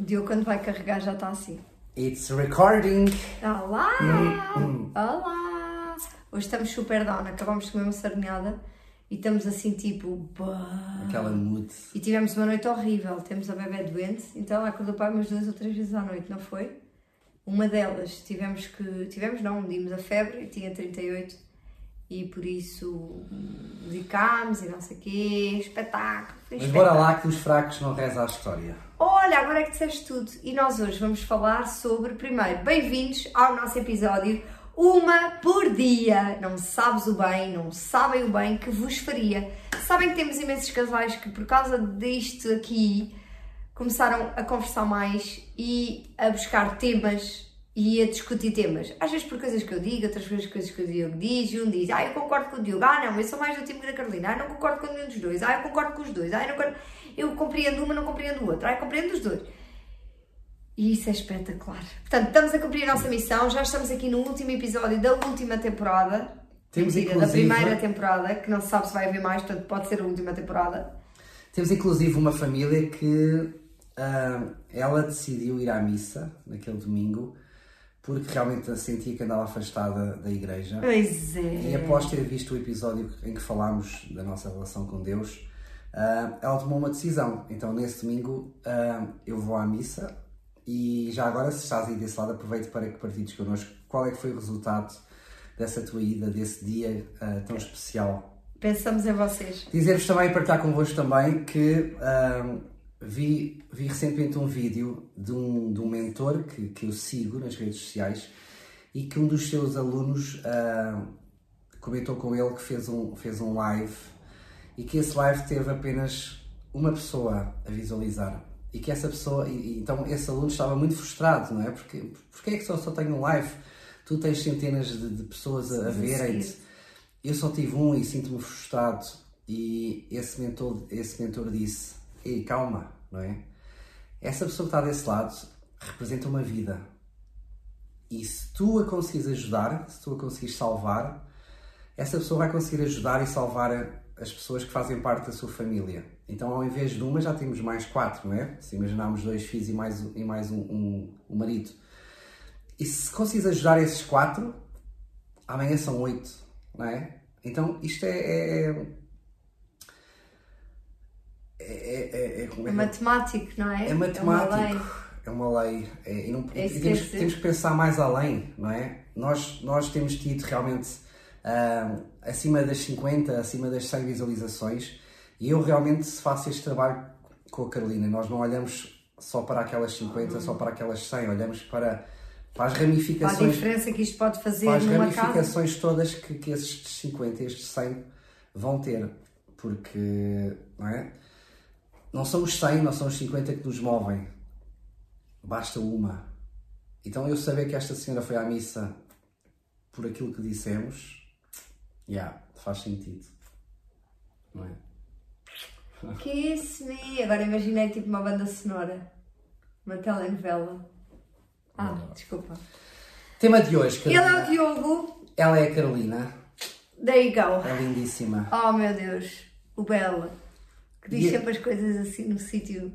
O Diogo, quando vai carregar, já está assim. It's recording. Olá! Hum, Olá! Hoje estamos super down, acabamos de comer uma sardinhada e estamos assim tipo. "Bah". Aquela mood. E tivemos uma noite horrível, temos a bebê doente, então ela acordou para umas duas ou três vezes à noite, não foi? Uma delas tivemos que. Tivemos não, medimos a febre e tinha 38 e por isso hum, medicámos e não sei o quê, espetáculo. Mas bora espetáculo. lá que os fracos não reza a história. Olha, agora é que disseste tudo. E nós hoje vamos falar sobre, primeiro, bem-vindos ao nosso episódio Uma por Dia. Não sabes o bem, não sabem o bem que vos faria. Sabem que temos imensos casais que, por causa disto aqui, começaram a conversar mais e a buscar temas e a discutir temas. Às vezes por coisas que eu digo, outras vezes coisas que o Diogo diz, e um diz, ah, eu concordo com o Diogo, ah, não, eu sou mais do time da Carolina, ah, não concordo com nenhum dos dois, ah, eu concordo com os dois, ah, eu, não concordo... eu compreendo uma, não compreendo o outro, ah, eu compreendo os dois. E isso é espetacular. Portanto, estamos a cumprir a nossa missão, já estamos aqui no último episódio da última temporada. Temos Mentira, da inclusive- primeira temporada, que não se sabe se vai haver mais, portanto pode ser a última temporada. Temos inclusive uma família que ah, ela decidiu ir à missa naquele domingo porque realmente sentia que andava afastada da igreja. Pois é. E após ter visto o episódio em que falámos da nossa relação com Deus, ah, ela tomou uma decisão. Então, nesse domingo, ah, eu vou à missa e já agora, se estás aí desse lado, aproveito para que partilhes connosco qual é que foi o resultado dessa tua ida, desse dia ah, tão especial. Pensamos em vocês. Dizer-vos também e partilhar convosco também que vi, vi recentemente um vídeo de um, de um mentor que, que eu sigo nas redes sociais e que um dos seus alunos comentou com ele que fez um, fez um live e que esse live teve apenas uma pessoa a visualizar. E que essa pessoa, e, então esse aluno estava muito frustrado, não é? Porque, porque é que só, só tenho um live? Tu tens centenas de, de pessoas a, a verem-te. Eu só tive um e sinto-me frustrado. E esse mentor, esse mentor disse: Ei, calma, não é? Essa pessoa que está desse lado representa uma vida. E se tu a conseguires ajudar, se tu a conseguires salvar, essa pessoa vai conseguir ajudar e salvar as pessoas que fazem parte da sua família. Então, ao invés de uma, já temos mais quatro, não é? Se imaginarmos dois filhos e mais, e mais um, um, um marido. E se conseguires ajudar esses quatro, amanhã são oito, não é? Então, isto é. é, é, é, é, é, É é matemático, não é? é uma matemático, lei. é uma lei. É, e não- É isso e que temos, temos que pensar mais além, não é? Nós, nós temos tido realmente ah, acima das 50, acima das 100 visualizações e eu realmente faço este trabalho com a Carolina. Nós não olhamos só para aquelas 50, só para aquelas 100, olhamos para, para as Para a ramificações diferença que isto pode fazer para as numa casa. ramificações todas que, que estes 50 e estes 100 vão ter. Porque, não é? Não são os 100, não são os 50 que nos movem. Basta uma. Então eu saber que esta senhora foi à missa por aquilo que dissemos, já, faz sentido. Não é? Kiss me. Agora imaginei tipo uma banda sonora. Uma telenovela. Ah, desculpa. Tema de hoje, Ele é Carolina. o Diogo. Ela é a Carolina, There you go. é lindíssima. Oh meu Deus. O Bela. Que diz E- sempre as coisas assim no sítio.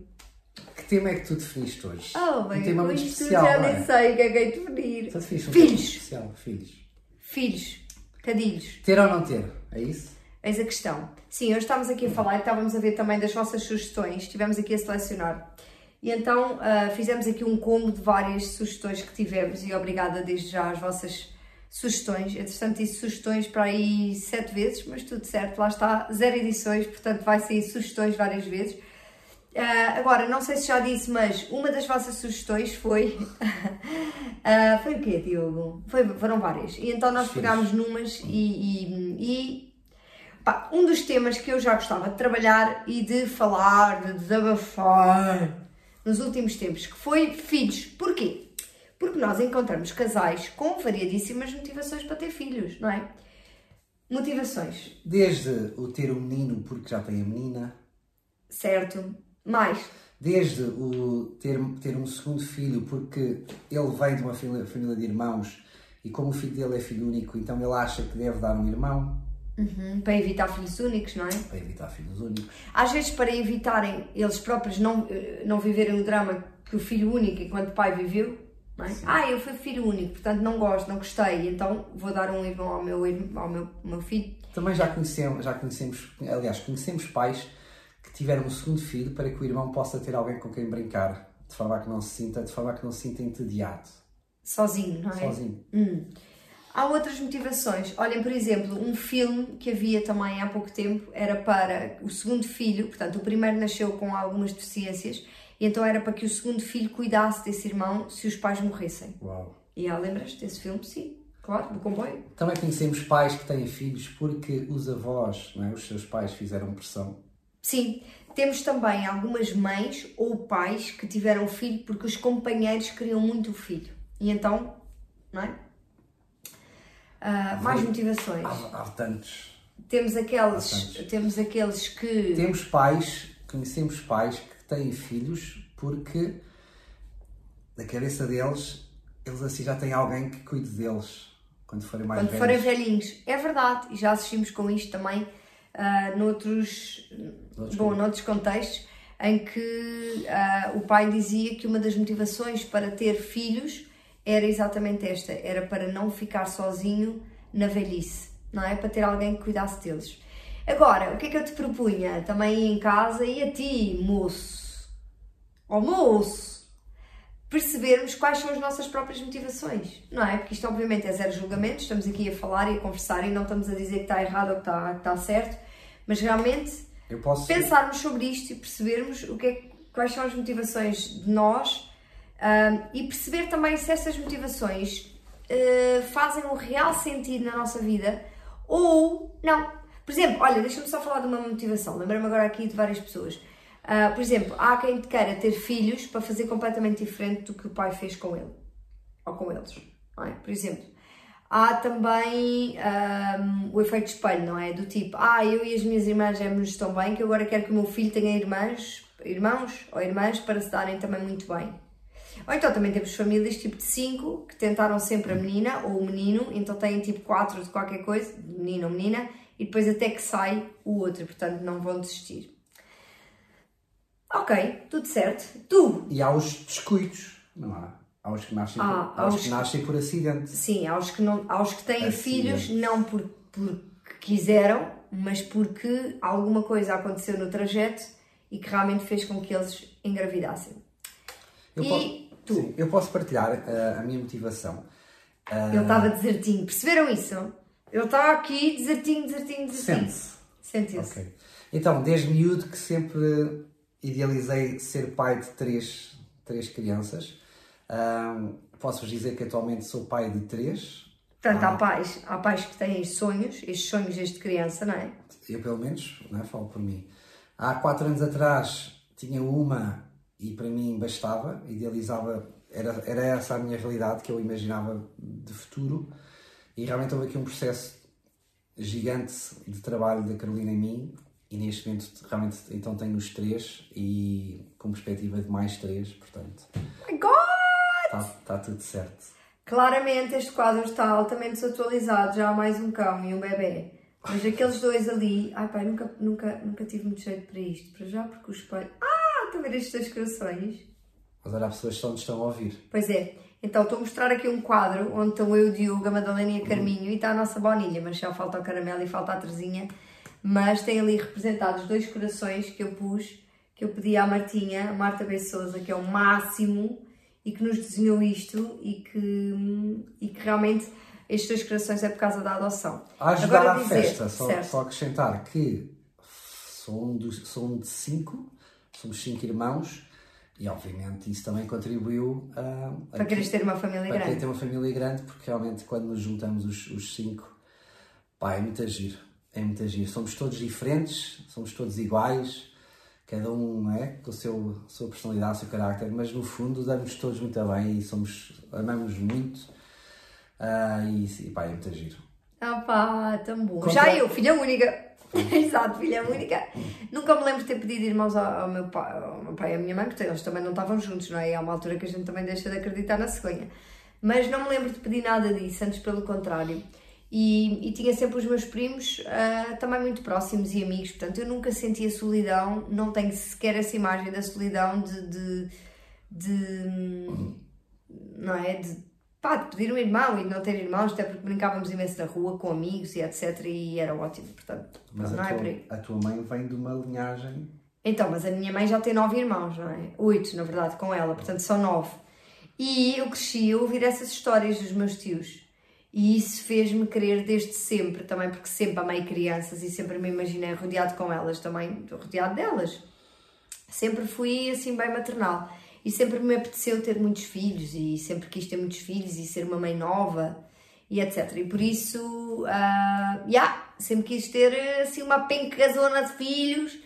Que tema é que tu definiste hoje? Oh, um bem, tema com muito especial, já não é? nem sei o que é que é de definir. Então definiste um Filhos. tema especial, filhos. Filhos. Cadilhos. Ter ou não ter? É isso? Eis a questão. Sim, hoje estávamos aqui a falar e estávamos a ver também das vossas sugestões, estivemos aqui a selecionar. E então ah, fizemos aqui um combo de várias sugestões que tivemos e obrigada desde já às vossas sugestões. Entretanto, disse sugestões para aí sete vezes, mas tudo certo, lá está, zero edições, portanto vai sair sugestões várias vezes. Ah, agora, não sei se já disse, mas uma das vossas sugestões foi. ah, foi o quê, Diogo? Foi, foram várias. E então nós pegámos numas e. e- e, pá, um dos temas que eu já gostava de trabalhar e de falar, de desabafar nos últimos tempos, que foi filhos. Porquê? Porque nós encontramos casais com variadíssimas motivações para ter filhos, não é? Motivações, Desde o ter um menino porque já tem a menina, certo? Mais, desde o ter, ter um segundo filho porque ele vem de uma família, família de irmãos e como o filho dele é filho único, então ele acha que deve dar um irmão. Uhum, para evitar filhos únicos, não é? Para evitar filhos únicos. Às vezes para evitarem eles próprios não, eh, não viverem o drama que o filho único enquanto pai viveu, é? Ah, eu fui filho único, portanto não gosto, não gostei, então vou dar um irmão ao meu, ao meu, meu filho. Também já conhecemos, já conhecemos, aliás, conhecemos pais que tiveram um segundo filho para que o irmão possa ter alguém com quem brincar, de forma a que não se sinta, de forma a que não se sinta entediado. Sozinho, não é? Sozinho. Hum. Há outras motivações. Olhem, por exemplo, um filme que havia também há pouco tempo era para o segundo filho, portanto, o primeiro nasceu com algumas deficiências, e então era para que o segundo filho cuidasse desse irmão se os pais morressem. Uau. E há, lembras desse filme? Sim, claro, do comboio. Também conhecemos pais que têm filhos porque os avós, é? os seus pais fizeram pressão. Sim, temos também algumas mães ou pais que tiveram filho porque os companheiros queriam muito o filho. E então, não é? Uh, mais motivações. Há, há tantos. Temos aqueles, tantos. temos aqueles que. Temos pais, conhecemos pais que têm filhos porque na cabeça deles, eles assim já têm alguém que cuide deles quando forem mais quando velhos. forem velhinhos. É verdade, e já assistimos com isto também uh, noutros, Noutros bom, noutros contextos em que uh, o pai dizia que uma das motivações para ter filhos era exatamente esta, era para não ficar sozinho na velhice, não é? Para ter alguém que cuidasse deles. Agora, o que é que eu te propunha também em casa e a ti, moço, ou moço, percebermos quais são as nossas próprias motivações, não é? Porque isto obviamente é zero julgamento, estamos aqui a falar e a conversar e não estamos a dizer que está errado ou que está, que está certo, mas realmente posso... pensarmos sobre isto e percebermos o que é, quais são as motivações de nós e perceber também se essas motivações uh, fazem um real sentido na nossa vida ou não. Por exemplo, olha, deixa-me só falar de uma motivação, lembrei-me agora aqui de várias pessoas. Uh, por exemplo, há quem queira ter filhos para fazer completamente diferente do que o pai fez com ele ou com eles, é? Por exemplo, há também um, o efeito espelho, não é? Do tipo, ah, eu e as minhas irmãs gêmeos tão bem que agora quero que o meu filho tenha irmãs, irmãos ou irmãs para se darem também muito bem. Ou então também temos famílias tipo de 5 que tentaram sempre a menina ou o menino, então têm tipo 4 de qualquer coisa, menino ou menina, e depois até que sai o outro, portanto não vão desistir. Ok, tudo certo. Tu? E há os descuidos, não há? Há os que nascem, Ah, por, aos que que- nascem por acidente. Sim, aos que, não, aos que têm Acidentes. filhos, não por, porque quiseram, mas porque alguma coisa aconteceu no trajeto e que realmente fez com que eles engravidassem. Eu E po- tu? Sim, eu posso partilhar uh, a minha motivação. Uh, Ele estava desertinho, perceberam isso? Ele está aqui desertinho, desertinho, desertinho. Sente-se. Sentiu-se. Ok. Então, desde miúdo que sempre idealizei ser pai de três, três crianças. Ahm, Posso-vos dizer que atualmente sou pai de três. Portanto, Ah. há pais, há pais que têm sonhos, estes sonhos desde criança, não é? Eu, pelo menos, né, falo por mim. Há quatro anos atrás tinha uma e para mim bastava, idealizava, era, era essa a minha realidade que eu imaginava de futuro. E realmente houve aqui um processo gigante de trabalho da Carolina em mim. E neste momento, realmente, então tenho os três e com perspectiva de mais três, portanto, Oh my God! Está tá tudo certo. Claramente este quadro está altamente desatualizado, já há mais um cão e um bebê. Mas aqueles dois ali, ai pai, nunca, nunca, nunca tive muito jeito para isto. Para já, porque o espelho. Ah, estão a ver estes dois corações? Mas olha, há pessoas que estão a ouvir. Pois é. Então estou a mostrar aqui um quadro onde estão eu, o Diogo, a Madalena e a Carminho e está a nossa Bonilha, mas já falta o caramelo e falta a Terezinha. Mas tem ali representados dois corações que eu pus, que eu pedi à Martinha, a Marta B. Souza, que é o máximo e que nos desenhou isto e que, e que realmente estes dois corações é por causa da adoção. A ajudar Agora à dizer, festa, só, só acrescentar que sou um, dos, sou um de cinco, somos cinco irmãos e obviamente isso também contribuiu a, a Para quereres ter uma família para querer grande. ter uma família grande, porque realmente quando nos juntamos os, os cinco, pá, é muito agir, é muito agir. Somos todos diferentes, somos todos iguais, cada um é, com a seu, sua personalidade, o seu carácter, mas no fundo damos todos muito bem e somos, amamos muito ah, e, e pá, é muito agir. Ah pá, tão bom. Contra- Já eu, filha única. Exato, filha única. Nunca me lembro de ter pedido irmãos ao, ao meu pai, ao meu pai e à minha mãe, porque eles também não estavam juntos, não é? E há uma altura que a gente também deixa de acreditar na cegonha. Mas não me lembro de pedir nada disso, antes pelo contrário. E, e, tinha sempre os meus primos uh, também muito próximos e amigos, portanto eu nunca sentia solidão, não tenho sequer essa imagem da solidão de, de, de não é? De, pá, de pedir um irmão e de não ter irmãos, até porque brincávamos imenso na rua com amigos e etc. E era ótimo, portanto, mas não a é tua, por aí. A tua mãe vem de uma linhagem. Então, mas a minha mãe já tem nove irmãos, não é? Oito, na verdade, com ela, portanto são nove. E eu cresci a ouvir essas histórias dos meus tios. E isso fez-me querer desde sempre, também porque sempre amei crianças e sempre me imaginei rodeado com elas, também rodeado delas. Sempre fui assim bem maternal. E sempre me apeteceu ter muitos filhos e sempre quis ter muitos filhos e ser uma mãe nova e etc. E por isso, uh, yeah, sempre quis ter assim uma pencazona de filhos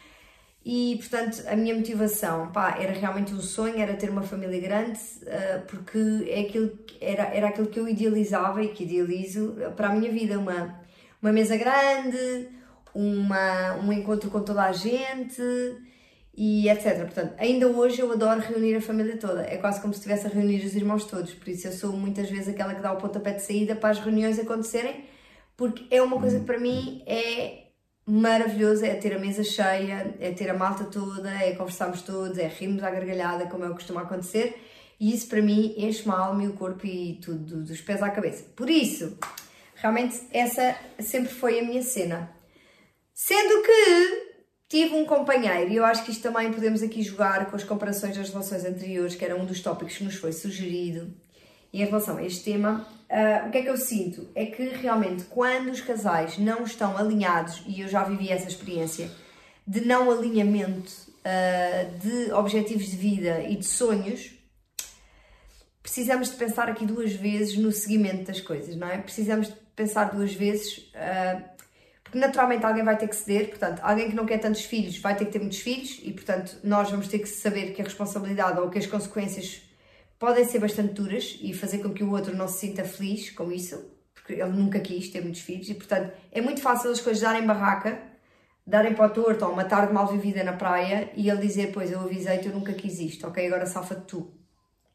e portanto a minha motivação pá, era realmente um sonho, era ter uma família grande, uh, porque é aquilo, era, era aquilo que eu idealizava e que idealizo para a minha vida, uma, uma mesa grande, uma, um encontro com toda a gente e etc. Portanto, ainda hoje eu adoro reunir a família toda. É quase como se estivesse a reunir os irmãos todos. Por isso eu sou muitas vezes aquela que dá o pontapé de saída para as reuniões acontecerem, porque é uma coisa que para mim é maravilhosa, é ter a mesa cheia, é ter a malta toda, é conversarmos todos, é rirmos à gargalhada, como é o que costuma acontecer. E isso para mim enche-me a alma e o corpo e tudo, dos pés à cabeça. Por isso, realmente essa sempre foi a minha cena. Sendo que Tive um companheiro, e eu acho que isto também podemos aqui jogar com as comparações das relações anteriores, que era um dos tópicos que nos foi sugerido. Em relação a este tema, uh, o que é que eu sinto? É que realmente quando os casais não estão alinhados, e eu já vivi essa experiência, de não alinhamento uh, de objetivos de vida e de sonhos, precisamos de pensar aqui duas vezes no seguimento das coisas, não é? Precisamos de pensar duas vezes uh, porque naturalmente alguém vai ter que ceder, portanto, alguém que não quer tantos filhos vai ter que ter muitos filhos e, portanto, nós vamos ter que saber que a responsabilidade ou que as consequências podem ser bastante duras e fazer com que o outro não se sinta feliz com isso, porque ele nunca quis ter muitos filhos e, portanto, é muito fácil as coisas darem barraca, darem para o torto ou uma tarde mal vivida na praia e ele dizer, pois, eu avisei-te, eu nunca quis isto, ok, agora salfa-te tu.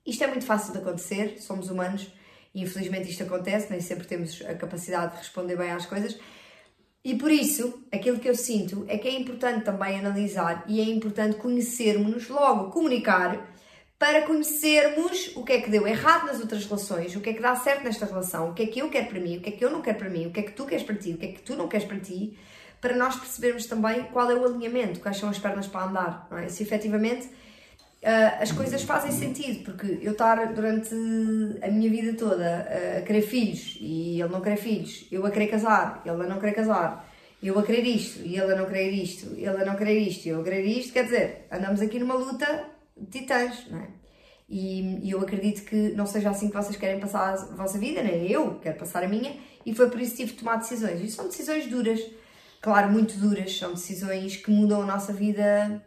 Isto é muito fácil de acontecer, somos humanos e infelizmente isto acontece, nem sempre temos a capacidade de responder bem às coisas, e por isso, aquilo que eu sinto é que é importante também analisar e é importante conhecermos-nos logo, comunicar, para conhecermos o que é que deu errado nas outras relações, o que é que dá certo nesta relação, o que é que eu quero para mim, o que é que eu não quero para mim, o que é que tu queres para ti, o que é que tu não queres para ti, para nós percebermos também qual é o alinhamento, quais são as pernas para andar, não é? Se efetivamente uh, as coisas fazem sentido, porque eu estar durante a minha vida toda a querer filhos e ele não querer filhos, eu a querer casar, ele a não querer casar, eu a querer isto e ele a não querer isto, ele a não querer isto e eu a querer isto, quer dizer, andamos aqui numa luta de titãs, não é? E, e eu acredito que não seja assim que vocês querem passar a vossa vida, nem eu quero passar a minha, e foi por isso que tive de tomar decisões. E são decisões duras, claro, muito duras, são decisões que mudam a nossa vida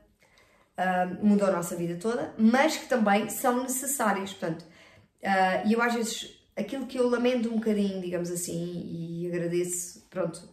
uh, mudou a nossa vida toda, mas que também são necessárias. Portanto, uh, e eu às vezes, aquilo que eu lamento um bocadinho, digamos assim, e agradeço, pronto,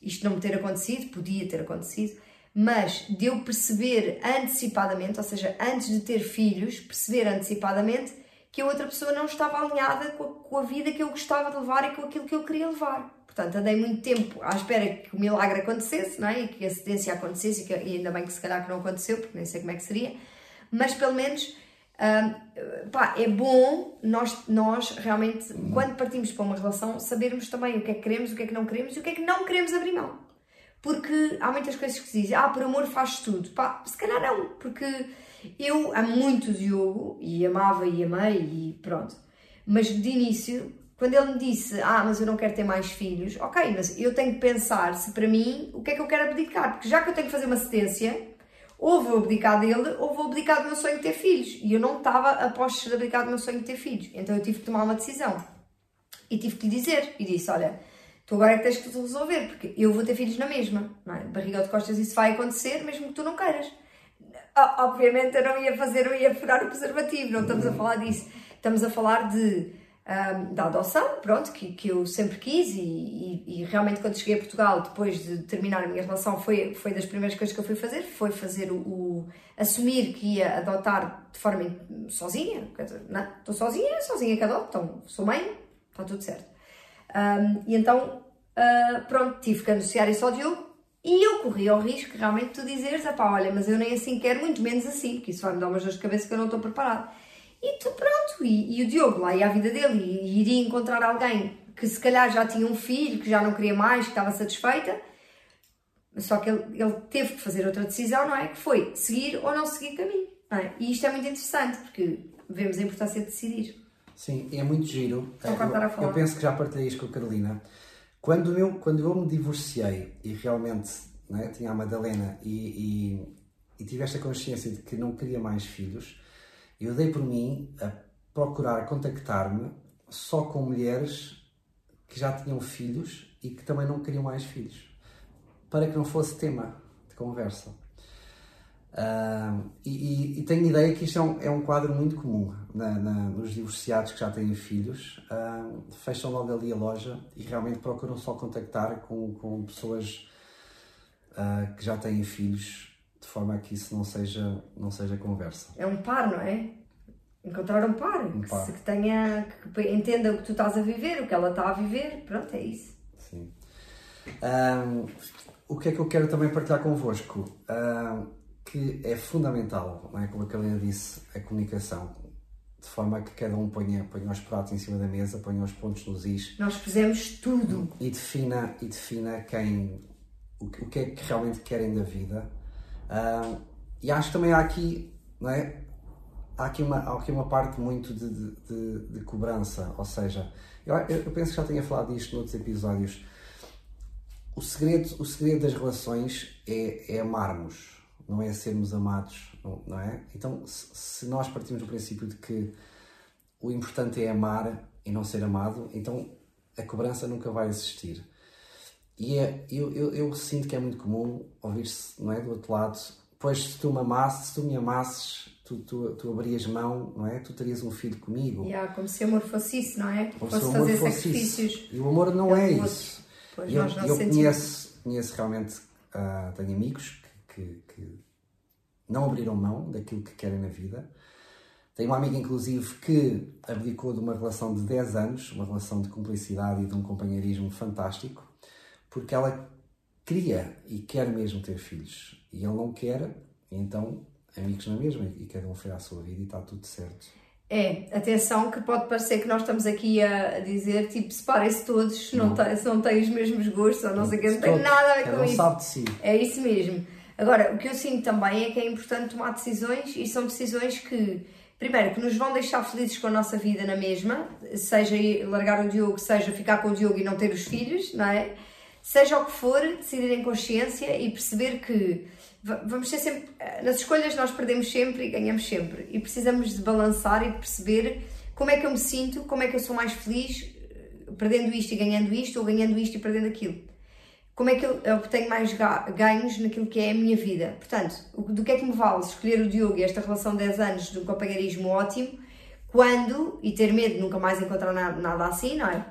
isto não me ter acontecido, podia ter acontecido, mas de eu perceber antecipadamente, ou seja, antes de ter filhos, perceber antecipadamente que a outra pessoa não estava alinhada com a, com a vida que eu gostava de levar e com aquilo que eu queria levar. Portanto, andei muito tempo à espera que o milagre acontecesse, não é? E que a cedência acontecesse, e, que, e ainda bem que se calhar que não aconteceu, porque nem sei como é que seria, mas pelo menos hum, pá, é bom nós, nós realmente, quando partimos para uma relação, sabermos também o que é que queremos, o que é que não queremos e o que é que não queremos abrir mão. Porque há muitas coisas que se dizem, ah, por amor faz tudo. Pá, se calhar não, porque eu amo muito o Diogo e amava e amei e pronto. Mas de início quando ele me disse, ah, mas eu não quero ter mais filhos, ok, mas eu tenho que pensar se para mim o que é que eu quero abdicar, porque já que eu tenho que fazer uma cedência, ou vou abdicar dele, ou vou abdicar do meu sonho de ter filhos. E eu não estava a postos de abdicar do meu sonho de ter filhos. Então eu tive que tomar uma decisão. E tive que lhe dizer. E disse: Olha, tu agora é que tens que resolver, porque eu vou ter filhos na mesma. Não é? Barriga de costas, isso vai acontecer, mesmo que tu não queiras. Obviamente eu não ia fazer, eu ia furar o preservativo, não estamos a falar disso. Estamos a falar de um, da adoção, pronto, que, que eu sempre quis e, e, e, realmente quando cheguei a Portugal, depois de terminar a minha relação, foi, foi das primeiras coisas que eu fui fazer, foi fazer o, o assumir que ia adotar de forma sozinha, quer dizer, não, estou sozinha, sozinha que adoto, então sou mãe, está tudo certo. Um, e então, uh, pronto, tive que anunciar isso ao Diogo e eu corri ao risco realmente tu dizeres, pá, olha, mas eu nem assim quero, muito menos assim, porque isso vai me dar umas dores de cabeça que eu não estou preparado. E tu, pronto, e, e o Diogo lá ia a vida dele e iria encontrar alguém que se calhar já tinha um filho, que já não queria mais, que estava satisfeita, só que ele, ele teve que fazer outra decisão, não é? Que foi seguir ou não seguir caminho. É? E isto é muito interessante, porque vemos a importância de decidir. Sim, é muito giro. Só eu, a falar. eu penso que já partilhei isto com a Carolina. Quando eu, quando eu me divorciei e realmente é, tinha a Madalena e, e, e tive esta consciência de que não queria mais filhos, eu dei por mim a procurar contactar-me só com mulheres que já tinham filhos e que também não queriam mais filhos, para que não fosse tema de conversa. Uh, e, e, tenho ideia que isto é um, é um quadro muito comum na, na, nos divorciados que já têm filhos. Uh, fecham logo ali a loja e realmente procuram só contactar com, com pessoas uh, que já têm filhos, de forma a que isso não seja, não seja conversa. É um par, não é? Encontrar um par, um par. Que, que, tenha, que entenda o que tu estás a viver, o que ela está a viver, pronto, é isso. Sim. o que é que eu quero também partilhar convosco? Que é fundamental, não é? como a Carolina disse, a comunicação, de forma a que cada um ponha, ponha os pratos em cima da mesa, ponha os pontos nos is. Nós fizemos tudo. E defina, e defina quem, o, o que é que realmente querem da vida. Uh, e acho que também há aqui, não é? Há aqui uma, há aqui uma parte muito de, de, de, de cobrança, ou seja, eu, eu penso que já tinha falado disto noutros episódios. O segredo, o segredo das relações é, é amarmos não é sermos amados, não, não é? Então, se, se, nós partimos do princípio de que o importante é amar e não ser amado, então a cobrança nunca vai existir. E é, eu, eu, eu sinto que é muito comum ouvir-se, não é, do outro lado, pois se tu me amasses, se tu me amasses, tu, tu, tu abrias mão, não é? Tu terias um filho comigo. Yeah, como se o amor fosse isso, não é? Como fosse fazer fosse sacrifícios. Isso. E o amor não é isso. Pois eu, eu conheço, conheço realmente, uh, tenho amigos que, que não abriram mão daquilo que querem na vida. Tenho uma amiga, inclusive, que abdicou de uma relação de 10 anos, uma relação de cumplicidade e de um companheirismo fantástico, porque ela queria e quer mesmo ter filhos. E ele não quer, então amigos na mesma, e cada um foi à sua vida e está tudo certo. É, atenção que pode parecer que nós estamos aqui a dizer, tipo, separem-se todos se não, não. se não têm os mesmos gostos ou não, não sei o que, não tem nada a ver com isso. sabe de si. É isso mesmo. Agora, o que eu sinto também é que é importante tomar decisões e são decisões que, primeiro, que nos vão deixar felizes com a nossa vida na mesma, seja largar o Diogo, seja ficar com o Diogo e não ter os filhos, não é? Seja o que for, decidir em consciência e perceber que vamos ser sempre. Nas escolhas nós perdemos sempre e ganhamos sempre. E precisamos de balançar e de perceber como é que eu me sinto, como é que eu sou mais feliz perdendo isto e ganhando isto, ou ganhando isto e perdendo aquilo como é que eu, eu tenho mais ganhos naquilo que é a minha vida. Portanto, do que é que me vale escolher o Diogo e esta relação de 10 anos de um companheirismo ótimo, quando, e ter medo de nunca mais encontrar nada, assim, não é?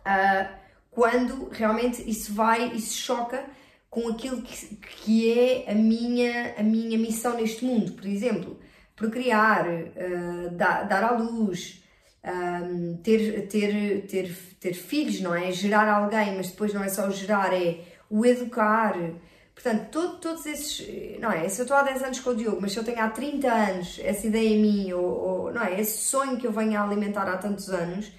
Uh, quando realmente isso vai se choca com aquilo que, que é a minha, a minha missão neste mundo, por exemplo, procriar, uh, dar, dar à luz, um, ter, ter, ter, ter filhos, não é? Gerar alguém, mas depois não é só o gerar, é o educar. Portanto, todo, todos esses. Não é? Se eu estou há 10 anos com o Diogo, mas se eu tenho há 30 anos essa ideia em mim, ou, ou não é? Esse sonho que eu venho a alimentar há tantos anos,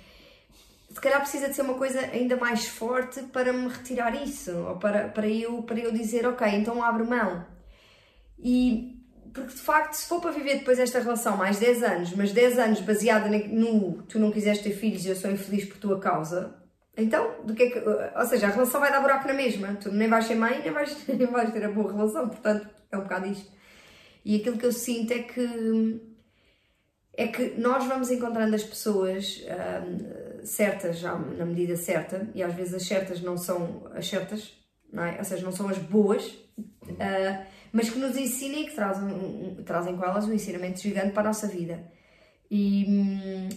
se calhar precisa de ser uma coisa ainda mais forte para me retirar isso, ou para, para, eu, para eu dizer, ok, então abro mão. E porque de facto, se for para viver depois esta relação mais 10 anos, mas 10 anos baseada no tu não quiseste ter filhos e eu sou infeliz por tua causa, então, do que é que. Ou seja, a relação vai dar buraco na mesma. Tu nem vais ser mãe, nem vais, nem vais ter a boa relação, portanto, é um bocado isto. E aquilo que eu sinto é que. É que nós vamos encontrando as pessoas hum, certas, já na medida certa, e às vezes as certas não são as certas, não é? Ou seja, não são as boas. Uh, mas que nos ensinem e que trazem, trazem com elas um ensinamento gigante para a nossa vida. E,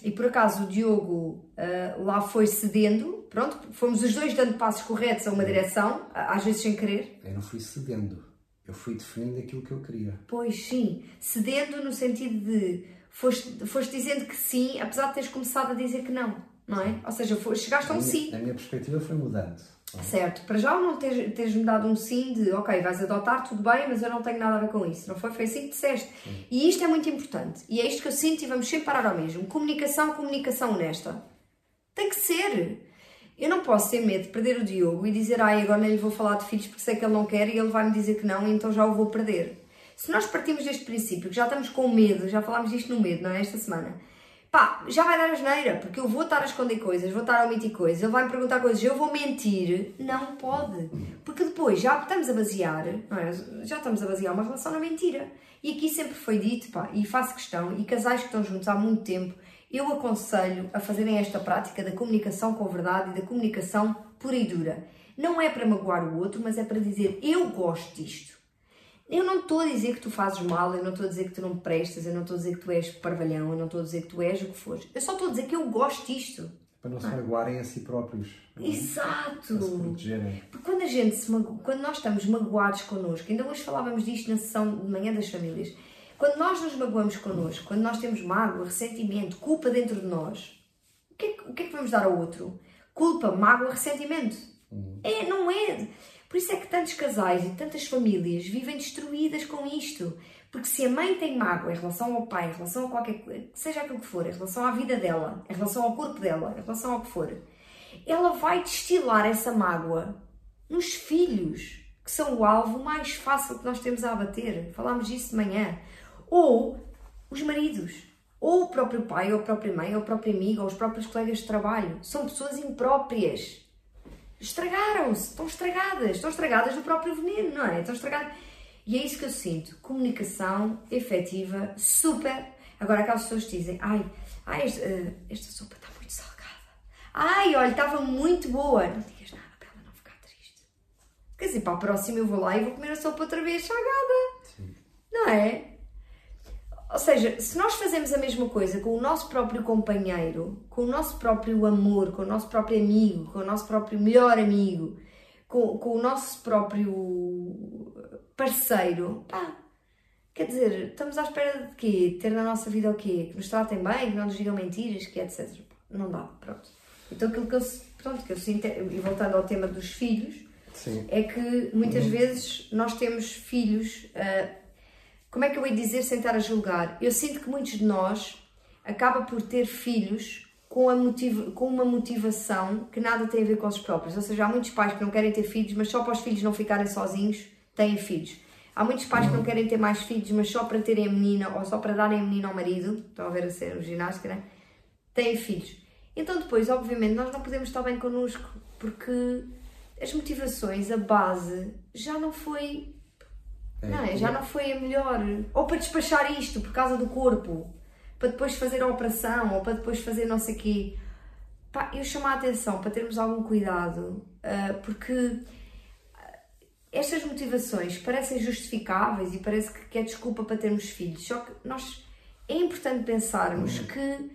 e por acaso o Diogo uh, lá foi cedendo, pronto, fomos os dois dando passos corretos a uma direção, às vezes sem querer. Eu não fui cedendo, eu fui definindo aquilo que eu queria. Pois sim, cedendo no sentido de foste, foste dizendo que sim, apesar de teres começado a dizer que não. não é? Ou seja, foi, chegaste a um sim. a minha perspectiva foi mudando. Certo, para já não teres, teres me dado um sim de ok, vais adotar, tudo bem, mas eu não tenho nada a ver com isso. Não foi? Foi assim que disseste. E isto é muito importante. E é isto que eu sinto e vamos sempre parar ao mesmo. Comunicação, comunicação honesta. Tem que ser. Eu não posso ter medo de perder o Diogo e dizer ai, agora nem lhe vou falar de filhos porque sei que ele não quer e ele vai me dizer que não, então já o vou perder. Se nós partimos deste princípio, que já estamos com medo, já falámos disto no medo, não é? Esta semana. Pá, já vai dar asneira, porque eu vou estar a esconder coisas, vou estar a omitir coisas, ele vai me perguntar coisas, eu vou mentir. Não pode. Porque depois já estamos a basear, é? Já estamos a basear uma relação na mentira. E aqui sempre foi dito, pá, e faço questão, e casais que estão juntos há muito tempo, eu aconselho a fazerem esta prática da comunicação com verdade e da comunicação pura e dura. Não é para magoar o outro, mas é para dizer eu gosto disto. Eu não estou a dizer que tu fazes mal, eu não estou a dizer que tu não me prestas, eu não estou a dizer que tu és parvalhão, eu não estou a dizer que tu és o que fores. Eu só estou a dizer que eu gosto disto. Para não se magoarem a si próprios. Exato! Para se protegerem. Porque quando a gente se mago... quando nós estamos magoados connosco, ainda hoje falávamos disto na sessão de manhã das famílias, quando nós nos magoamos connosco, quando nós temos mágoa, ressentimento, culpa dentro de nós, o que é que, o que, é que vamos dar ao outro? Culpa, mágoa, ressentimento. É, não é? Por isso é que tantos casais e tantas famílias vivem destruídas com isto. Porque se a mãe tem mágoa em relação ao pai, em relação a qualquer coisa, seja aquilo que for, em relação à vida dela, em relação ao corpo dela, em relação ao que for, ela vai destilar essa mágoa nos filhos, que são o alvo mais fácil que nós temos a abater. Falámos disso de manhã. Ou os maridos, ou o próprio pai, ou a própria mãe, ou o próprio amigo, ou os próprios colegas de trabalho. São pessoas impróprias. Estragaram-se, estão estragadas, estão estragadas do próprio veneno, não é? Estão estragadas. E é isso que eu sinto. Comunicação efetiva, super. Agora aquelas pessoas que dizem, ai, ai esta, eh, esta sopa está muito salgada. Ai, olha, estava muito boa. Não digas nada para ela não ficar triste. Quer dizer, para a próxima eu vou lá e vou comer a sopa outra vez salgada. Sim. Não é? Ou seja, se nós fazemos a mesma coisa com o nosso próprio companheiro, com o nosso próprio amor, com o nosso próprio amigo, com o nosso próprio melhor amigo, com, com o nosso próprio parceiro, pá, quer dizer, estamos à espera de quê? Ter na nossa vida o quê? Que nos tratem bem, que não nos digam mentiras, que etc. Não dá, pronto. Então aquilo que eu, pronto, que eu sinto, e voltando ao tema dos filhos, Sim. é que muitas vezes nós temos filhos. ah, como é que eu ia dizer sem estar a julgar? Eu sinto que muitos de nós acaba por ter filhos com, motiva- com uma motivação que nada tem a ver com os próprios. Ou seja, há muitos pais que não querem ter filhos, mas só para os filhos não ficarem sozinhos, têm filhos. Há muitos pais que não querem ter mais filhos, mas só para terem a menina ou só para darem a menina ao marido, estão a ver a ser o ginástica, né? têm filhos. Então depois, obviamente, nós não podemos estar bem connosco, porque as motivações, a base, já não foi não é? Já não foi a melhor. Ou para despachar isto por causa do corpo, para depois fazer a operação, ou para depois fazer não sei o quê. Pá, eu chamo a atenção para termos algum cuidado, ah, porque ah, estas motivações parecem justificáveis e parece que, que é desculpa para termos filhos. Só que nós é importante pensarmos que,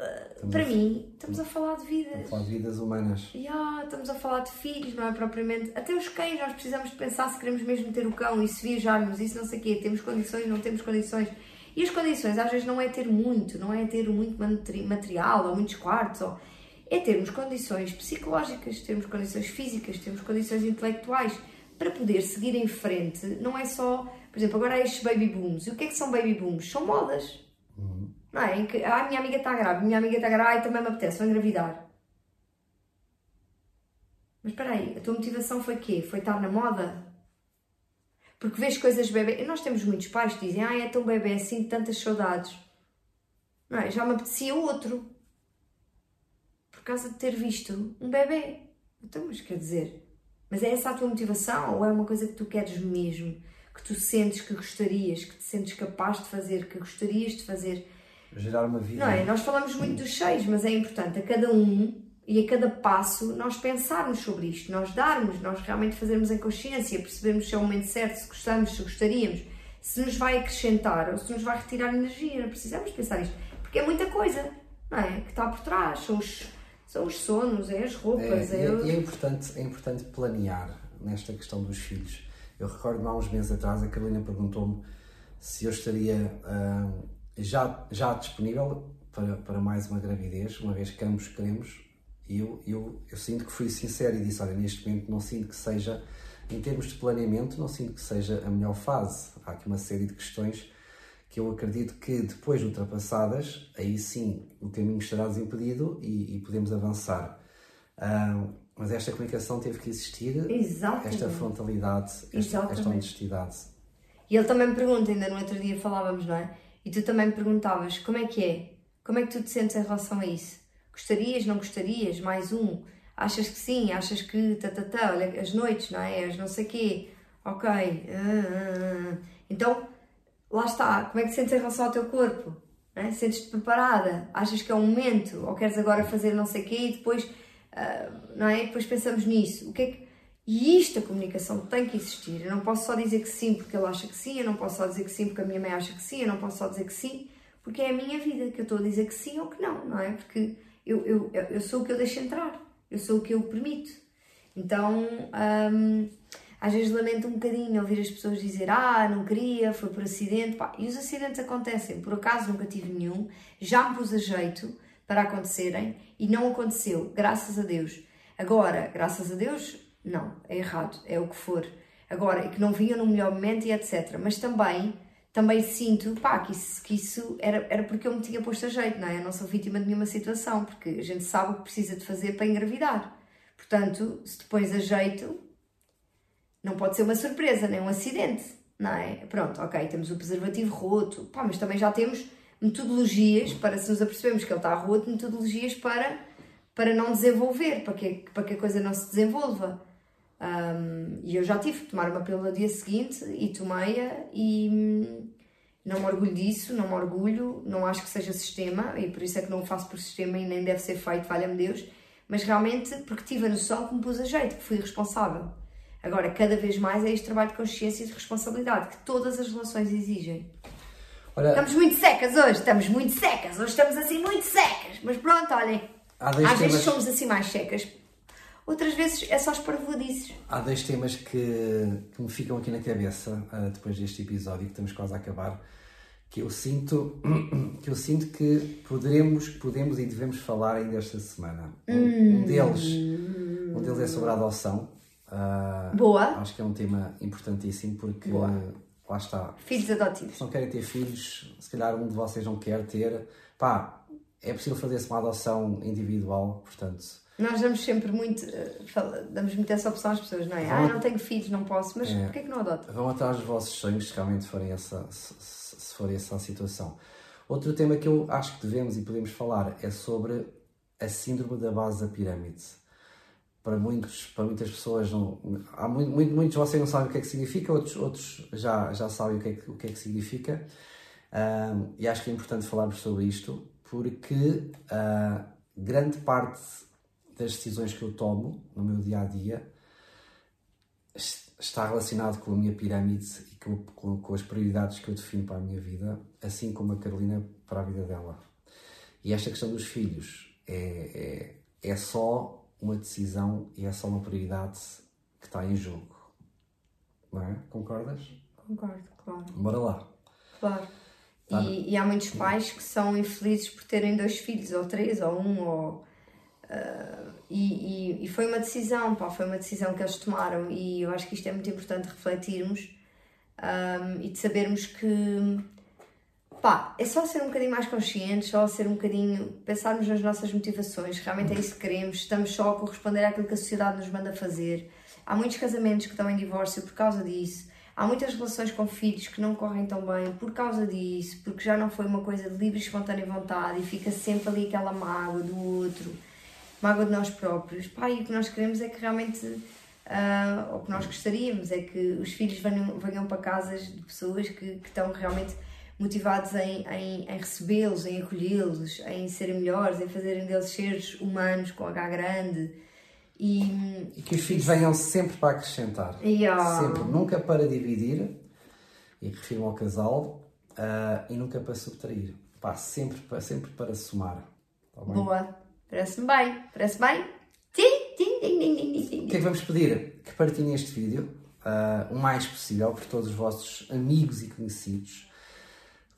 ah, para mim, estamos a falar de vidas. Falar de vidas humanas. Ya, estamos a falar de filhos, não é propriamente. Até os cães, nós precisamos de pensar se queremos mesmo ter o cão e se viajarmos, isso não sei o quê. Temos condições, não temos condições. E as condições, às vezes, não é ter muito, não é ter muito materi- material ou muitos quartos, ou... é termos condições psicológicas, termos condições físicas, termos condições intelectuais para poder seguir em frente. Não é só, por exemplo, agora há estes baby booms. E o que é que são baby booms? São modas. Não é? Em que, ah, minha amiga está grávida, minha amiga está grávida, ai, também me apetece, vou engravidar. Mas espera aí, a tua motivação foi quê? Foi estar na moda? Porque vês coisas bebê. Nós temos muitos pais que dizem, ai, é tão bebê assim, tantas saudades. Não é? Já me apetecia outro. Por causa de ter visto um bebê. Então, mas quer dizer, mas é essa a tua motivação ou é uma coisa que tu queres mesmo? Que tu sentes que gostarias, que te sentes capaz de fazer, que gostarias de fazer? Gerar uma vida. Não é? Nós falamos muito dos seis, mas é importante a cada um e a cada passo nós pensarmos sobre isto, nós darmos, nós realmente fazermos em consciência, percebermos se é o momento certo, se gostamos, se gostaríamos, se nos vai acrescentar ou se nos vai retirar energia. Não precisamos pensar isto, porque é muita coisa, não é? Que está por trás, são os, são os sonos, é as É, roupas, é, é, e é importante, é importante planear nesta questão dos filhos. Eu recordo-me há uns meses atrás, a Carolina perguntou-me se eu estaria ah, já, já disponível para, para mais uma gravidez, uma vez que ambos queremos. E eu, eu, eu sinto que fui sincero e disse: olha, neste momento não sinto que seja, em termos de planeamento, não sinto que seja a melhor fase. Há aqui uma série de questões que eu acredito que depois de ultrapassadas, aí sim o caminho estará desimpedido e, e podemos avançar. Uh, mas esta comunicação teve que existir, Exatamente. esta frontalidade, esta, esta honestidade. E ele também me pergunta, ainda no outro dia falávamos, não é? E tu também me perguntavas como é que é? Como é que tu te sentes em relação a isso? Gostarias, não gostarias? Mais um? Achas que sim? Achas que tá, tá, tá, olha, as noites, não é? As não sei quê. Ok. Uh, então, lá está. Como é que te sentes em relação ao teu corpo? É? Sentes-te preparada? Achas que é o momento? Ou queres agora fazer não sei quê e depois, não é? Depois pensamos nisso. O que é que e isto, a comunicação tem que existir. Eu não posso só dizer que sim porque ele acha que sim, eu não posso só dizer que sim porque a minha mãe acha que sim, eu não posso só dizer que sim porque é a minha vida que eu estou a dizer que sim ou que não, não é? Porque eu, eu, eu sou o que eu deixo entrar, eu sou o que eu permito. Então, hum, às vezes lamento um bocadinho ouvir as pessoas dizer ah, não queria, foi por acidente. Pá, e os acidentes acontecem, por acaso nunca tive nenhum, já me pus a jeito para acontecerem e não aconteceu, graças a Deus. Agora, graças a Deus, não, é errado, é o que for. Agora, que não vinha no melhor momento e etc. Mas também, também sinto, pá, que isso, que isso era, era porque eu me tinha posto a jeito, não é? Eu não sou vítima de nenhuma situação, porque a gente sabe o que precisa de fazer para engravidar. Portanto, se te pões a jeito, não pode ser uma surpresa, nem um acidente, não é? Pronto, ok, temos o preservativo roto, pá, mas também já temos metodologias para, se nos apercebemos que ele está roto, metodologias para, para não desenvolver, para que, para que a coisa não se desenvolva. Um, e eu já tive que tomar uma pílula no dia seguinte e tomei-a e hum, não me orgulho disso, não me orgulho, não acho que seja sistema e por isso é que não o faço por sistema e nem deve ser feito, valha-me Deus, mas realmente porque tive a noção que me pus a jeito, que fui responsável. Agora, cada vez mais é este trabalho de consciência e de responsabilidade que todas as relações exigem. Olha, estamos muito secas hoje, estamos muito secas, hoje estamos assim muito secas, mas pronto, olhem, às temas... vezes somos assim mais secas outras vezes é só esparvoadices. Há dois temas que, que me ficam aqui na cabeça uh, depois deste episódio, que estamos quase a acabar, que eu sinto que, eu sinto que poderemos, podemos e devemos falar ainda esta semana. Um, hum. um deles, um deles é sobre a adoção. Uh, Boa. Acho que é um tema importantíssimo porque Boa. lá está. Filhos adotivos. Se não querem ter filhos, se calhar um de vocês não quer ter, pá, é possível fazer-se uma adoção individual, portanto nós damos sempre muito, eh, damos muito essa opção às pessoas, não é? Vão, ah, não tenho filhos, não posso, mas é, porquê que não adotam? Vão atrás dos vossos sonhos se realmente forem essa, se, se for essa a situação. Outro tema que eu acho que devemos e podemos falar é sobre a síndrome da base da pirâmide. Para, muitos, para muitas pessoas, não, há muito, muito, muitos de vocês não sabem o que é que significa, outros, outros já, já sabem o que é que, o que, é que significa. Um, e acho que é importante falarmos sobre isto, porque uh, grande parte das decisões que eu tomo no meu dia a dia está relacionado com a minha pirâmide e com, com, com, as prioridades que eu defino para a minha vida, assim como a Carolina para a vida dela. E esta questão dos filhos é, é, é só uma decisão e é só uma prioridade que está em jogo. Não é? Concordas? Concordo, claro. Bora lá. Claro. Tá. E, e, há muitos pais que são infelizes por terem dois filhos, ou três, ou um, ou Uh, e, e, e, foi uma decisão, pá, foi uma decisão que eles tomaram e eu acho que isto é muito importante refletirmos um, e de sabermos que pá, é só ser um bocadinho mais conscientes, só ser um bocadinho, pensarmos nas nossas motivações, realmente é isso que queremos, estamos só a corresponder àquilo que a sociedade nos manda fazer. Há muitos casamentos que estão em divórcio por causa disso. Há muitas relações com filhos que não correm tão bem por causa disso, porque já não foi uma coisa de livre espontânea vontade e fica sempre ali aquela mágoa do outro mágoa de nós próprios. Pá, e o que nós queremos é que realmente, uh, ou o que nós gostaríamos, é que os filhos venham, venham para casas de pessoas que, que estão realmente motivados em, em, em recebê-los, em acolhê-los, em serem melhores, em fazerem deles seres humanos com H grande. E, e que os filhos venham sempre para acrescentar. Yeah. Sempre, nunca para dividir, e refiro ao casal, uh, e nunca para subtrair. Pá, sempre, sempre para somar. Tá Boa. Parece-me bem. Parece bem? O que é que vamos pedir? Que partilhem este vídeo uh, o mais possível por todos os vossos amigos e conhecidos.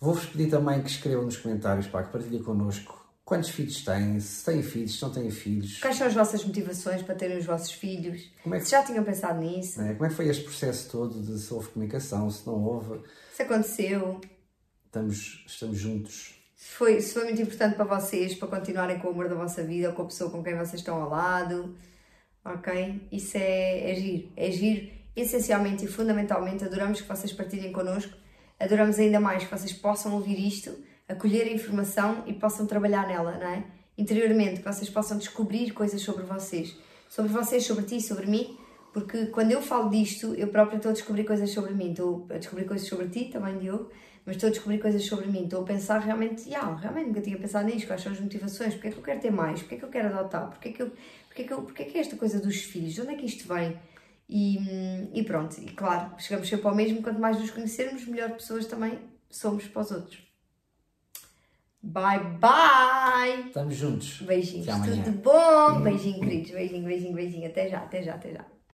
Vou-vos pedir também que escrevam nos comentários, pá, que partilhem connosco quantos filhos têm, se têm filhos, se não têm filhos. Quais são as vossas motivações para terem os vossos filhos? Como é que- Se já tinham pensado nisso? né? Como é que foi este processo todo de se houve comunicação, se não houve? Se aconteceu? Estamos, estamos juntos. Se foi, se foi muito importante para vocês, para continuarem com o amor da vossa vida ou com a pessoa com quem vocês estão ao lado, ok? Isso é, é giro. É giro, essencialmente e fundamentalmente, adoramos que vocês partilhem connosco, adoramos ainda mais que vocês possam ouvir isto, acolher a informação e possam trabalhar nela, não é? Interiormente, que vocês possam descobrir coisas sobre vocês, sobre vocês, sobre ti, sobre mim, porque quando eu falo disto, eu própria estou a descobrir coisas sobre mim, estou a descobrir coisas sobre ti também, Diogo, mas estou a descobrir coisas sobre mim, estou a pensar realmente, yeah, realmente nunca tinha pensado nisto, quais são as motivações, porque é que eu quero ter mais, porque é que eu quero adotar, porque é que, eu, porque é que, eu, porque é, que é esta coisa dos filhos, de onde é que isto vem? E, e pronto, e claro, chegamos sempre ao mesmo, quanto mais nos conhecermos, melhor pessoas também somos para os outros. Bye bye! Estamos juntos. Beijinhos, tudo bom? Beijinho, queridos, beijinho, beijinho, beijinho, até já, até já, até já.